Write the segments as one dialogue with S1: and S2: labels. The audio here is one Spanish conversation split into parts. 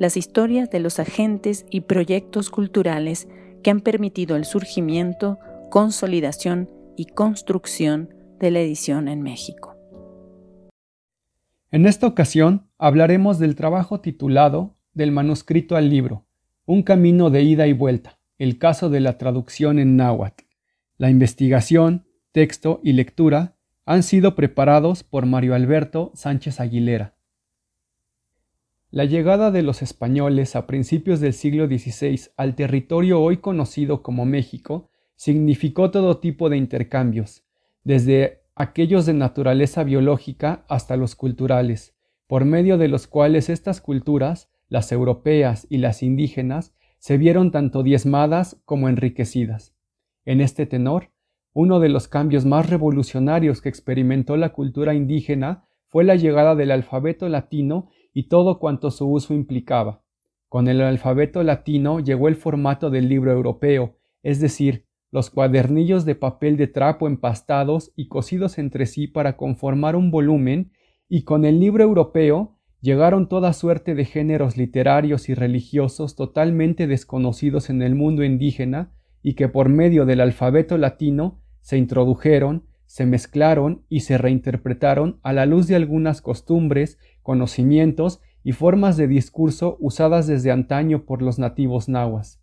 S1: las historias de los agentes y proyectos culturales que han permitido el surgimiento, consolidación y construcción de la edición en México.
S2: En esta ocasión hablaremos del trabajo titulado Del manuscrito al libro, un camino de ida y vuelta, el caso de la traducción en náhuatl. La investigación, texto y lectura han sido preparados por Mario Alberto Sánchez Aguilera. La llegada de los españoles a principios del siglo XVI al territorio hoy conocido como México significó todo tipo de intercambios, desde aquellos de naturaleza biológica hasta los culturales, por medio de los cuales estas culturas, las europeas y las indígenas, se vieron tanto diezmadas como enriquecidas. En este tenor, uno de los cambios más revolucionarios que experimentó la cultura indígena fue la llegada del alfabeto latino y todo cuanto su uso implicaba. Con el alfabeto latino llegó el formato del libro europeo, es decir, los cuadernillos de papel de trapo empastados y cosidos entre sí para conformar un volumen, y con el libro europeo llegaron toda suerte de géneros literarios y religiosos totalmente desconocidos en el mundo indígena y que por medio del alfabeto latino se introdujeron, se mezclaron y se reinterpretaron a la luz de algunas costumbres, conocimientos y formas de discurso usadas desde antaño por los nativos nahuas.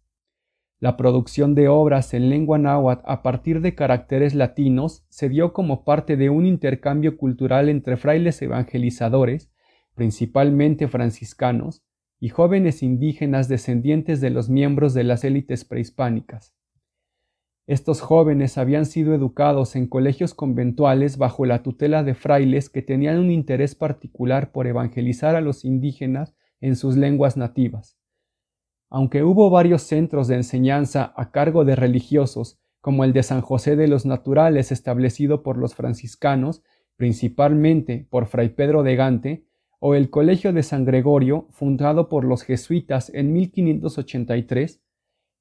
S2: La producción de obras en lengua náhuatl a partir de caracteres latinos se dio como parte de un intercambio cultural entre frailes evangelizadores, principalmente franciscanos, y jóvenes indígenas descendientes de los miembros de las élites prehispánicas. Estos jóvenes habían sido educados en colegios conventuales bajo la tutela de frailes que tenían un interés particular por evangelizar a los indígenas en sus lenguas nativas. Aunque hubo varios centros de enseñanza a cargo de religiosos, como el de San José de los Naturales establecido por los franciscanos, principalmente por Fray Pedro de Gante, o el Colegio de San Gregorio, fundado por los jesuitas en 1583,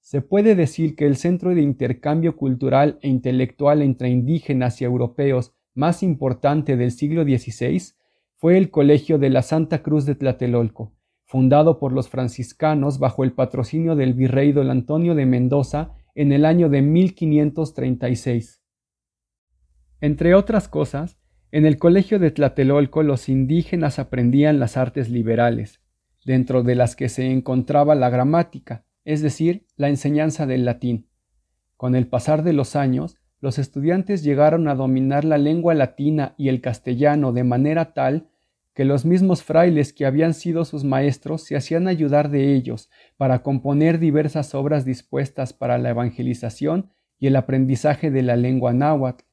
S2: se puede decir que el centro de intercambio cultural e intelectual entre indígenas y europeos más importante del siglo XVI fue el Colegio de la Santa Cruz de Tlatelolco, fundado por los franciscanos bajo el patrocinio del virrey don Antonio de Mendoza en el año de 1536. Entre otras cosas, en el Colegio de Tlatelolco los indígenas aprendían las artes liberales, dentro de las que se encontraba la gramática, es decir, la enseñanza del latín. Con el pasar de los años, los estudiantes llegaron a dominar la lengua latina y el castellano de manera tal que los mismos frailes que habían sido sus maestros se hacían ayudar de ellos para componer diversas obras dispuestas para la evangelización y el aprendizaje de la lengua náhuatl,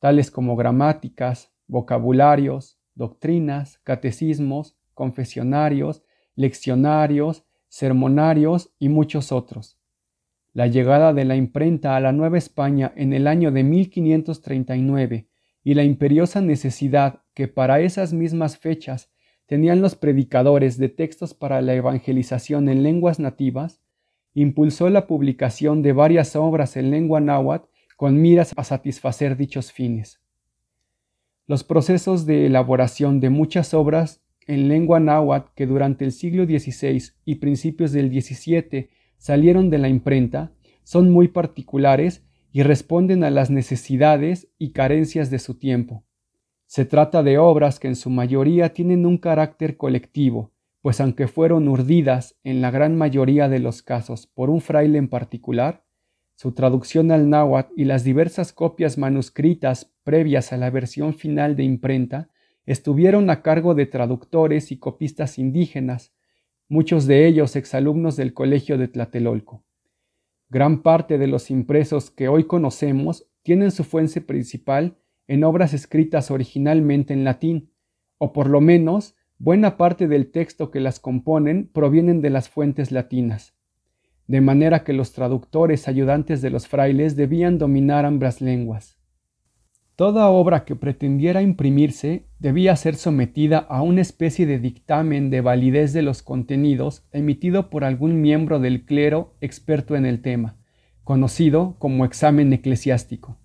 S2: tales como gramáticas, vocabularios, doctrinas, catecismos, confesionarios, leccionarios, sermonarios y muchos otros. La llegada de la imprenta a la Nueva España en el año de 1539 y la imperiosa necesidad que para esas mismas fechas tenían los predicadores de textos para la evangelización en lenguas nativas, impulsó la publicación de varias obras en lengua náhuatl con miras a satisfacer dichos fines. Los procesos de elaboración de muchas obras en lengua náhuatl que durante el siglo XVI y principios del XVII salieron de la imprenta son muy particulares y responden a las necesidades y carencias de su tiempo. Se trata de obras que en su mayoría tienen un carácter colectivo, pues aunque fueron urdidas en la gran mayoría de los casos por un fraile en particular, su traducción al náhuatl y las diversas copias manuscritas previas a la versión final de imprenta estuvieron a cargo de traductores y copistas indígenas, muchos de ellos exalumnos del Colegio de Tlatelolco. Gran parte de los impresos que hoy conocemos tienen su fuente principal en obras escritas originalmente en latín, o por lo menos buena parte del texto que las componen provienen de las fuentes latinas, de manera que los traductores ayudantes de los frailes debían dominar ambas lenguas. Toda obra que pretendiera imprimirse debía ser sometida a una especie de dictamen de validez de los contenidos emitido por algún miembro del clero experto en el tema, conocido como examen eclesiástico,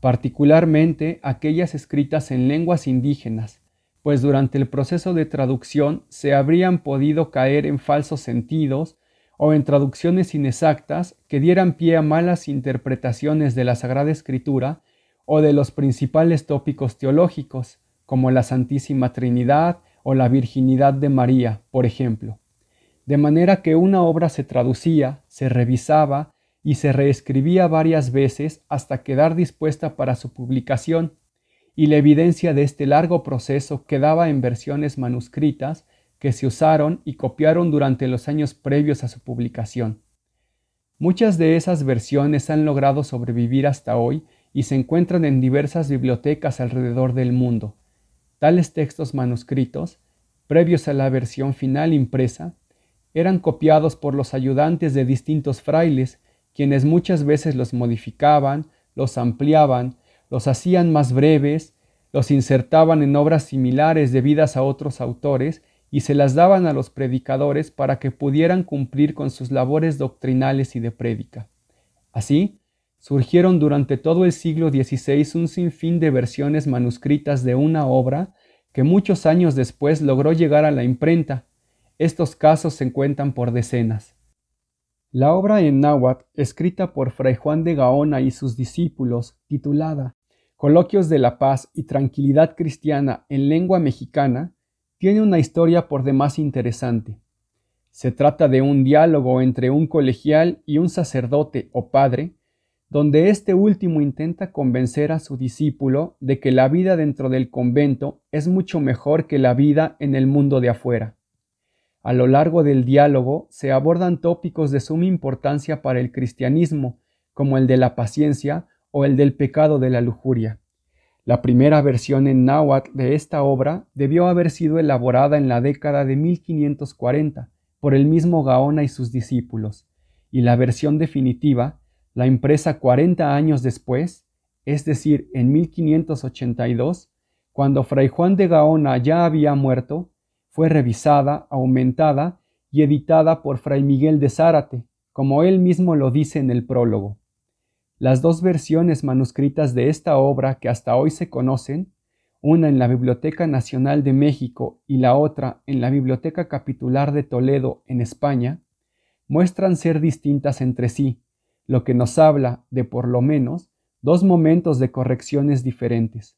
S2: particularmente aquellas escritas en lenguas indígenas, pues durante el proceso de traducción se habrían podido caer en falsos sentidos o en traducciones inexactas que dieran pie a malas interpretaciones de la Sagrada Escritura o de los principales tópicos teológicos, como la Santísima Trinidad o la Virginidad de María, por ejemplo. De manera que una obra se traducía, se revisaba y se reescribía varias veces hasta quedar dispuesta para su publicación, y la evidencia de este largo proceso quedaba en versiones manuscritas que se usaron y copiaron durante los años previos a su publicación. Muchas de esas versiones han logrado sobrevivir hasta hoy y se encuentran en diversas bibliotecas alrededor del mundo. Tales textos manuscritos, previos a la versión final impresa, eran copiados por los ayudantes de distintos frailes, quienes muchas veces los modificaban, los ampliaban, los hacían más breves, los insertaban en obras similares debidas a otros autores y se las daban a los predicadores para que pudieran cumplir con sus labores doctrinales y de prédica. Así, surgieron durante todo el siglo XVI un sinfín de versiones manuscritas de una obra que muchos años después logró llegar a la imprenta. Estos casos se cuentan por decenas. La obra en náhuatl, escrita por Fray Juan de Gaona y sus discípulos, titulada Coloquios de la Paz y Tranquilidad Cristiana en lengua mexicana, tiene una historia por demás interesante. Se trata de un diálogo entre un colegial y un sacerdote o padre, donde este último intenta convencer a su discípulo de que la vida dentro del convento es mucho mejor que la vida en el mundo de afuera. A lo largo del diálogo se abordan tópicos de suma importancia para el cristianismo, como el de la paciencia o el del pecado de la lujuria. La primera versión en náhuatl de esta obra debió haber sido elaborada en la década de 1540 por el mismo Gaona y sus discípulos, y la versión definitiva la impresa 40 años después, es decir, en 1582, cuando Fray Juan de Gaona ya había muerto, fue revisada, aumentada y editada por Fray Miguel de Zárate, como él mismo lo dice en el prólogo. Las dos versiones manuscritas de esta obra que hasta hoy se conocen, una en la Biblioteca Nacional de México y la otra en la Biblioteca Capitular de Toledo, en España, muestran ser distintas entre sí, lo que nos habla de por lo menos dos momentos de correcciones diferentes.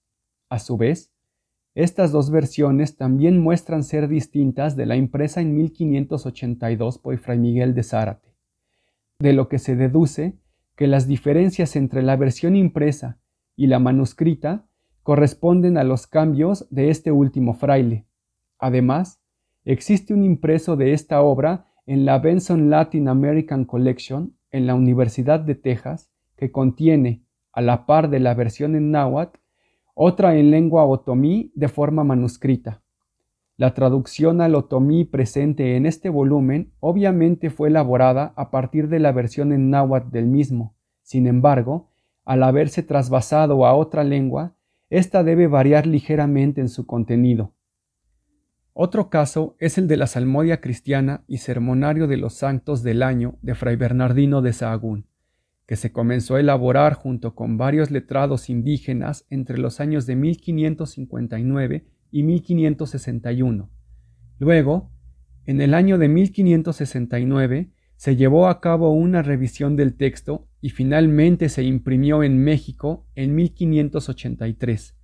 S2: A su vez, estas dos versiones también muestran ser distintas de la impresa en 1582 por Fray Miguel de Zárate, de lo que se deduce que las diferencias entre la versión impresa y la manuscrita corresponden a los cambios de este último fraile. Además, existe un impreso de esta obra en la Benson Latin American Collection en la Universidad de Texas que contiene, a la par de la versión en náhuatl, otra en lengua otomí de forma manuscrita. La traducción al otomí presente en este volumen obviamente fue elaborada a partir de la versión en náhuatl del mismo. Sin embargo, al haberse trasvasado a otra lengua, ésta debe variar ligeramente en su contenido. Otro caso es el de la Salmodia Cristiana y Sermonario de los Santos del Año de Fray Bernardino de Sahagún, que se comenzó a elaborar junto con varios letrados indígenas entre los años de 1559 y 1561. Luego, en el año de 1569, se llevó a cabo una revisión del texto y finalmente se imprimió en México en 1583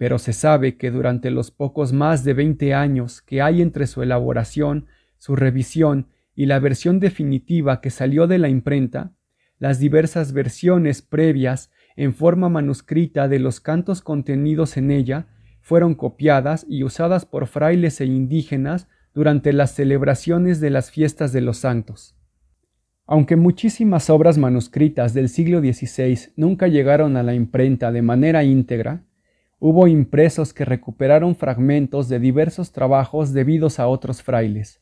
S2: pero se sabe que durante los pocos más de 20 años que hay entre su elaboración, su revisión y la versión definitiva que salió de la imprenta, las diversas versiones previas en forma manuscrita de los cantos contenidos en ella fueron copiadas y usadas por frailes e indígenas durante las celebraciones de las fiestas de los santos. Aunque muchísimas obras manuscritas del siglo XVI nunca llegaron a la imprenta de manera íntegra, Hubo impresos que recuperaron fragmentos de diversos trabajos debidos a otros frailes.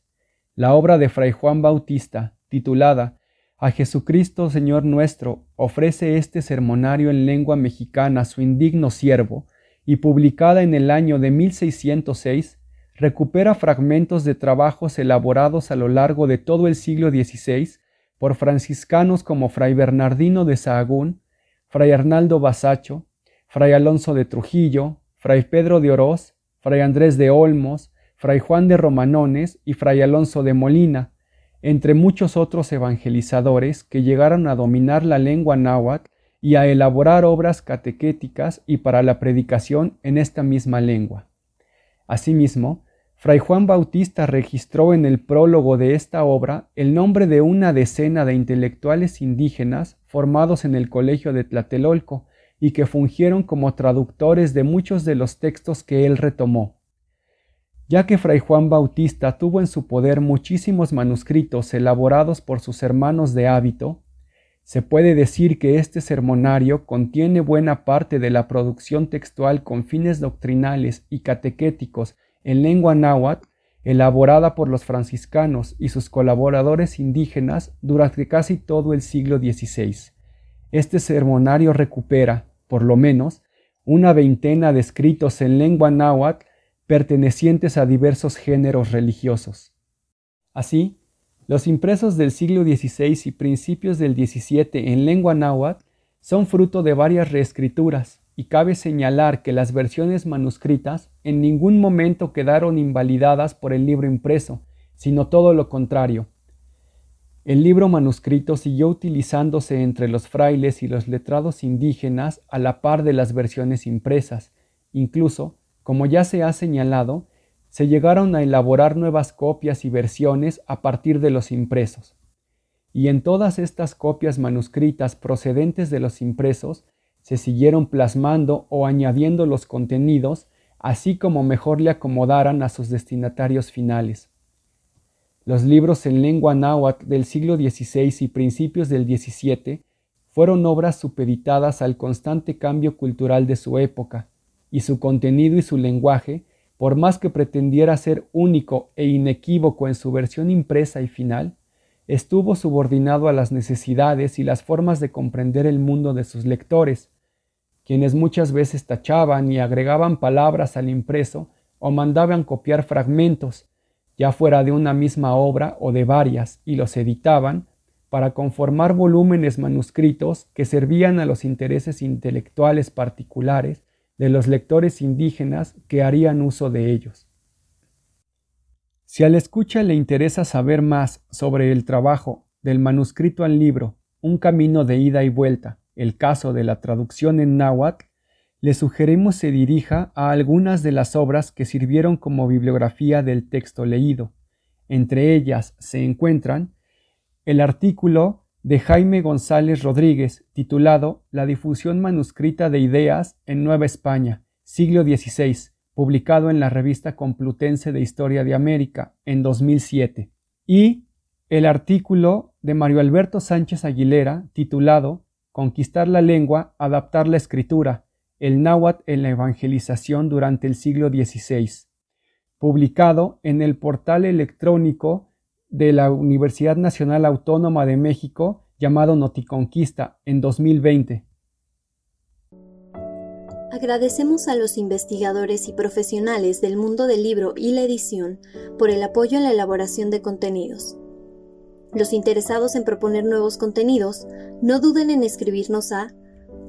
S2: La obra de Fray Juan Bautista, titulada A Jesucristo Señor nuestro, ofrece este sermonario en lengua mexicana a su indigno siervo, y publicada en el año de 1606, recupera fragmentos de trabajos elaborados a lo largo de todo el siglo XVI por franciscanos como Fray Bernardino de Sahagún, Fray Arnaldo Basacho, Fray Alonso de Trujillo, Fray Pedro de Oroz, Fray Andrés de Olmos, Fray Juan de Romanones y Fray Alonso de Molina, entre muchos otros evangelizadores que llegaron a dominar la lengua náhuatl y a elaborar obras catequéticas y para la predicación en esta misma lengua. Asimismo, Fray Juan Bautista registró en el prólogo de esta obra el nombre de una decena de intelectuales indígenas formados en el Colegio de Tlatelolco, y que fungieron como traductores de muchos de los textos que él retomó. Ya que Fray Juan Bautista tuvo en su poder muchísimos manuscritos elaborados por sus hermanos de hábito, se puede decir que este sermonario contiene buena parte de la producción textual con fines doctrinales y catequéticos en lengua náhuatl elaborada por los franciscanos y sus colaboradores indígenas durante casi todo el siglo XVI. Este sermonario recupera, por lo menos, una veintena de escritos en lengua náhuatl pertenecientes a diversos géneros religiosos. Así, los impresos del siglo XVI y principios del XVII en lengua náhuatl son fruto de varias reescrituras, y cabe señalar que las versiones manuscritas en ningún momento quedaron invalidadas por el libro impreso, sino todo lo contrario, el libro manuscrito siguió utilizándose entre los frailes y los letrados indígenas a la par de las versiones impresas. Incluso, como ya se ha señalado, se llegaron a elaborar nuevas copias y versiones a partir de los impresos. Y en todas estas copias manuscritas procedentes de los impresos se siguieron plasmando o añadiendo los contenidos, así como mejor le acomodaran a sus destinatarios finales. Los libros en lengua náhuatl del siglo XVI y principios del XVII fueron obras supeditadas al constante cambio cultural de su época, y su contenido y su lenguaje, por más que pretendiera ser único e inequívoco en su versión impresa y final, estuvo subordinado a las necesidades y las formas de comprender el mundo de sus lectores, quienes muchas veces tachaban y agregaban palabras al impreso o mandaban copiar fragmentos, ya fuera de una misma obra o de varias, y los editaban para conformar volúmenes manuscritos que servían a los intereses intelectuales particulares de los lectores indígenas que harían uso de ellos. Si al escucha le interesa saber más sobre el trabajo del manuscrito al libro Un camino de ida y vuelta, el caso de la traducción en náhuatl, le sugerimos se dirija a algunas de las obras que sirvieron como bibliografía del texto leído. Entre ellas se encuentran el artículo de Jaime González Rodríguez titulado La difusión manuscrita de ideas en Nueva España, siglo XVI, publicado en la revista Complutense de Historia de América en 2007, y el artículo de Mario Alberto Sánchez Aguilera titulado Conquistar la lengua, adaptar la escritura, el náhuatl en la evangelización durante el siglo XVI, publicado en el portal electrónico de la Universidad Nacional Autónoma de México llamado Noticonquista en 2020.
S3: Agradecemos a los investigadores y profesionales del mundo del libro y la edición por el apoyo en la elaboración de contenidos. Los interesados en proponer nuevos contenidos, no duden en escribirnos a